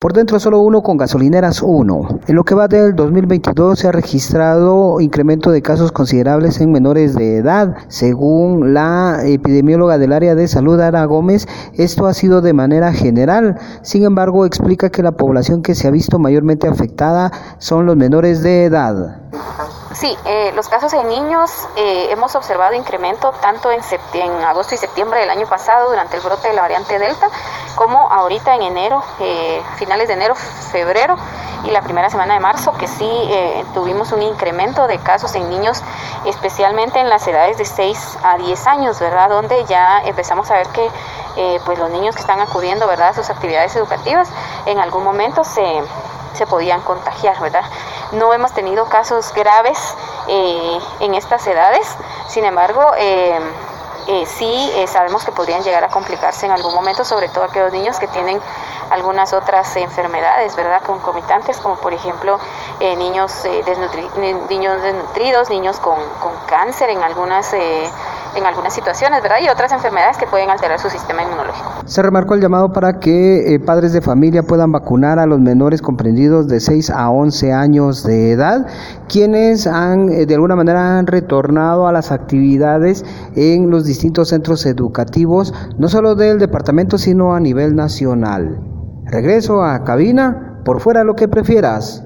Por dentro solo uno con gasolineras 1. En lo que va del 2022 se ha registrado incremento de casos considerables en menores de edad. Según la epidemióloga del área de salud, Ara Gómez, esto ha sido de manera general. Sin embargo, explica que la población que se ha visto mayormente afectada son los menores de edad. Sí, eh, los casos en niños eh, hemos observado incremento tanto en, agosto y septiembre del año pasado durante el brote de la variante Delta, como ahorita en enero, eh, finales de enero, febrero y la primera semana de marzo, que sí tuvimos un incremento de casos en niños, especialmente en las edades de 6 a 10 años, ¿verdad? Donde ya empezamos a ver que pues los niños que están acudiendo, ¿verdad?, a sus actividades educativas, en algún momento se, se podían contagiar, ¿verdad? No hemos tenido casos graves eh, en estas edades, sin embargo, eh, eh, sí eh, sabemos que podrían llegar a complicarse en algún momento, sobre todo aquellos niños que tienen algunas otras enfermedades, ¿verdad? Concomitantes, como por ejemplo eh, niños, niños desnutridos, niños con, con cáncer en algunas en algunas situaciones, ¿verdad? Y otras enfermedades que pueden alterar su sistema inmunológico. Se remarcó el llamado para que eh, padres de familia puedan vacunar a los menores comprendidos de 6 a 11 años de edad, quienes han eh, de alguna manera han retornado a las actividades en los distintos centros educativos, no solo del departamento, sino a nivel nacional. Regreso a cabina, por fuera lo que prefieras.